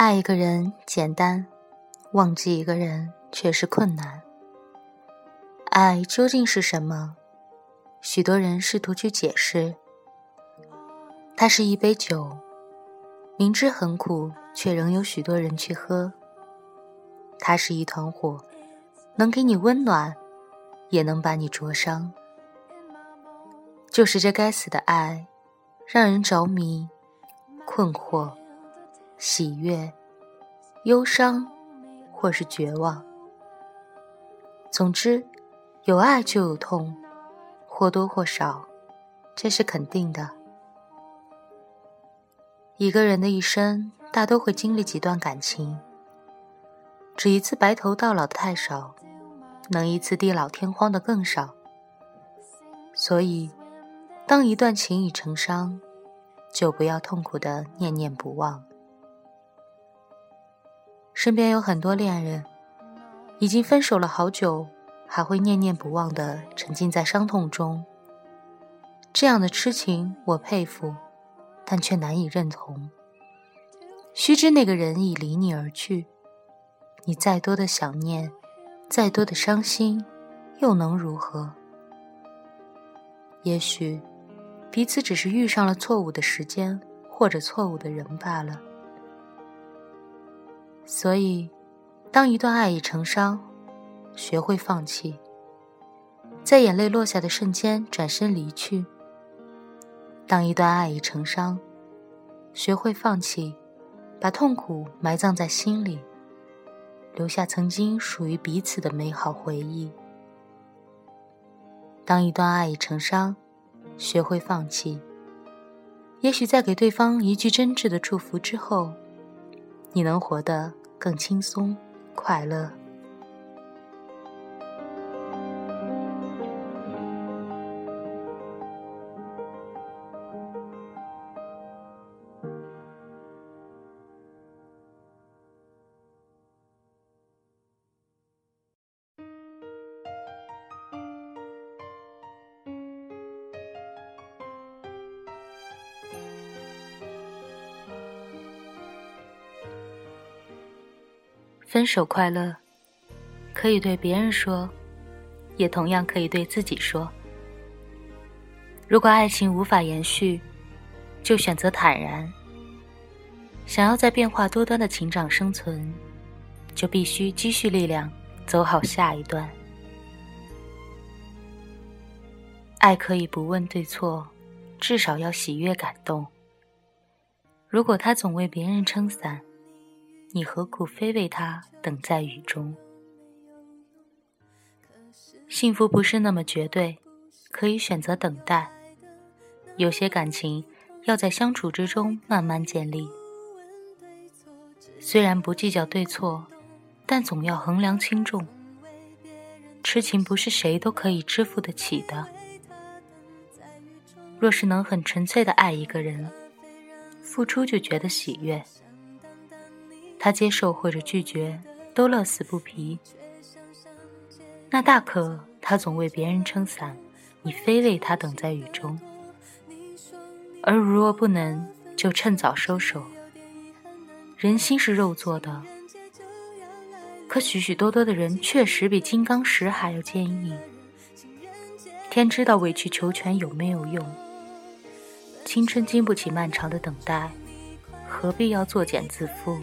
爱一个人简单，忘记一个人却是困难。爱究竟是什么？许多人试图去解释。它是一杯酒，明知很苦，却仍有许多人去喝。它是一团火，能给你温暖，也能把你灼伤。就是这该死的爱，让人着迷、困惑。喜悦、忧伤，或是绝望。总之，有爱就有痛，或多或少，这是肯定的。一个人的一生，大都会经历几段感情。只一次白头到老的太少，能一次地老天荒的更少。所以，当一段情已成伤，就不要痛苦的念念不忘。身边有很多恋人，已经分手了好久，还会念念不忘的沉浸在伤痛中。这样的痴情，我佩服，但却难以认同。须知那个人已离你而去，你再多的想念，再多的伤心，又能如何？也许，彼此只是遇上了错误的时间，或者错误的人罢了。所以，当一段爱已成伤，学会放弃，在眼泪落下的瞬间转身离去。当一段爱已成伤，学会放弃，把痛苦埋葬在心里，留下曾经属于彼此的美好回忆。当一段爱已成伤，学会放弃，也许在给对方一句真挚的祝福之后，你能活得。更轻松，快乐。分手快乐，可以对别人说，也同样可以对自己说。如果爱情无法延续，就选择坦然。想要在变化多端的情场生存，就必须积蓄力量，走好下一段。爱可以不问对错，至少要喜悦感动。如果他总为别人撑伞。你何苦非为他等在雨中？幸福不是那么绝对，可以选择等待。有些感情要在相处之中慢慢建立。虽然不计较对错，但总要衡量轻重。痴情不是谁都可以支付得起的。若是能很纯粹的爱一个人，付出就觉得喜悦。他接受或者拒绝都乐此不疲，那大可他总为别人撑伞，你非为他等在雨中。而如若不能，就趁早收手。人心是肉做的，可许许多多的人确实比金刚石还要坚硬。天知道委曲求全有没有用？青春经不起漫长的等待，何必要作茧自缚？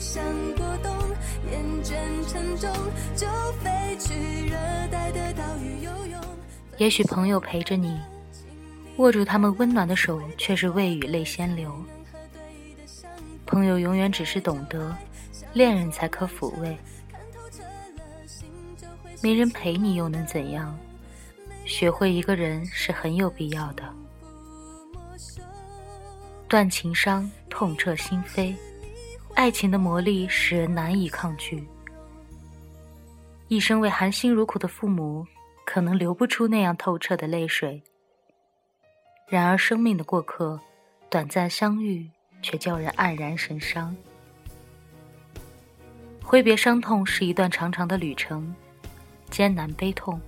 想过冬，厌倦沉重，就飞去热带的岛屿游泳。也许朋友陪着你，握住他们温暖的手，却是未雨泪先流。朋友永远只是懂得，恋人才可抚慰。没人陪你又能怎样？学会一个人是很有必要的。断情伤，痛彻心扉。爱情的魔力使人难以抗拒。一生为含辛茹苦的父母，可能流不出那样透彻的泪水。然而，生命的过客，短暂相遇，却叫人黯然神伤。挥别伤痛是一段长长的旅程，艰难悲痛。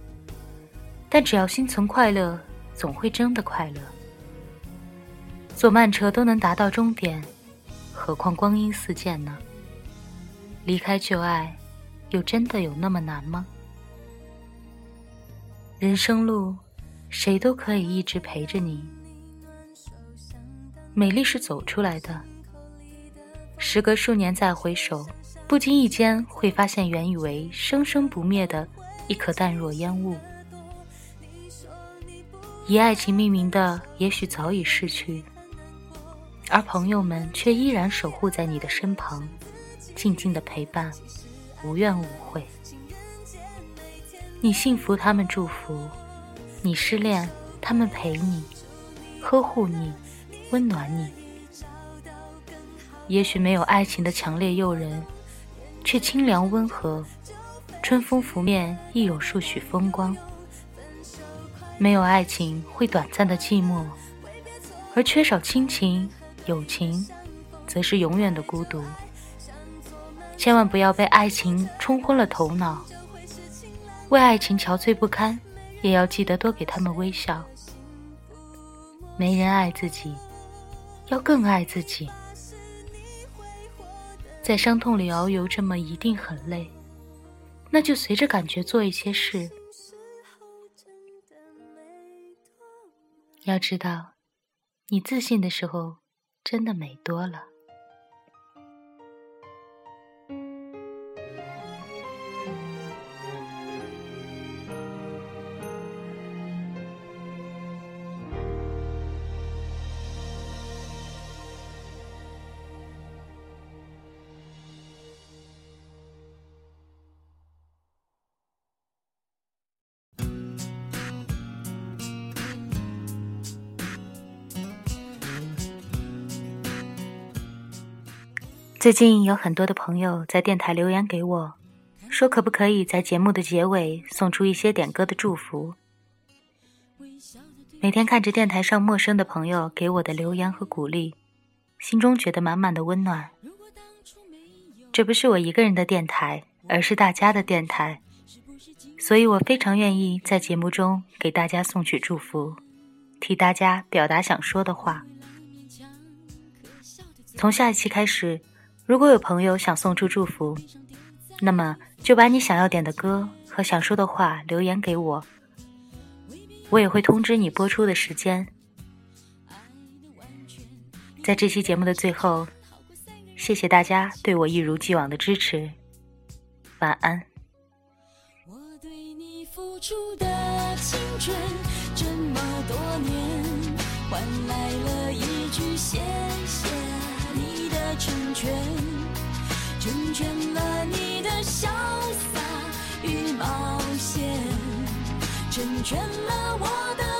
但只要心存快乐，总会真的快乐。坐慢车都能达到终点，何况光阴似箭呢？离开旧爱，又真的有那么难吗？人生路，谁都可以一直陪着你。美丽是走出来的，时隔数年再回首，不经意间会发现，原以为生生不灭的一颗淡若烟雾，以爱情命名的，也许早已逝去。而朋友们却依然守护在你的身旁，静静的陪伴，无怨无悔。你幸福，他们祝福；你失恋，他们陪你，呵护你，温暖你。也许没有爱情的强烈诱人，却清凉温和。春风拂面，亦有数许风光。没有爱情，会短暂的寂寞，而缺少亲情。友情，则是永远的孤独。千万不要被爱情冲昏了头脑。为爱情憔悴不堪，也要记得多给他们微笑。没人爱自己，要更爱自己。在伤痛里遨游，这么一定很累。那就随着感觉做一些事。要知道，你自信的时候。真的美多了。最近有很多的朋友在电台留言给我，说可不可以在节目的结尾送出一些点歌的祝福。每天看着电台上陌生的朋友给我的留言和鼓励，心中觉得满满的温暖。这不是我一个人的电台，而是大家的电台，所以我非常愿意在节目中给大家送去祝福，替大家表达想说的话。从下一期开始。如果有朋友想送出祝福，那么就把你想要点的歌和想说的话留言给我，我也会通知你播出的时间。在这期节目的最后，谢谢大家对我一如既往的支持，晚安。我对你付出的青春这么多年，换来了一句谢谢。成全，成全了你的潇洒与冒险，成全了我的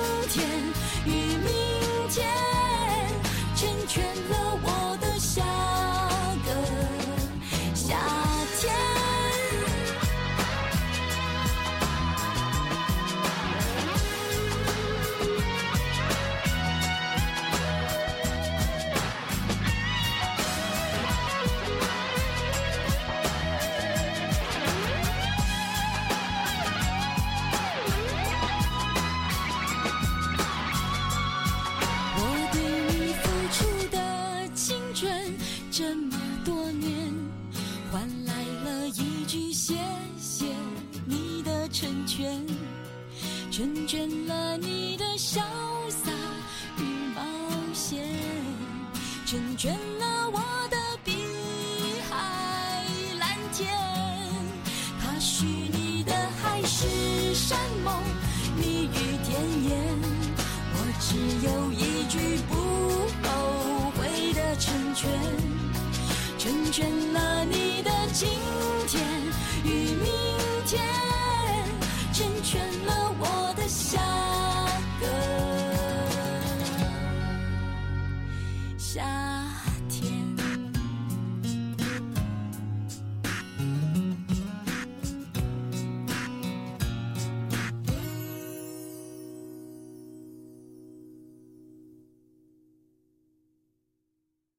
认真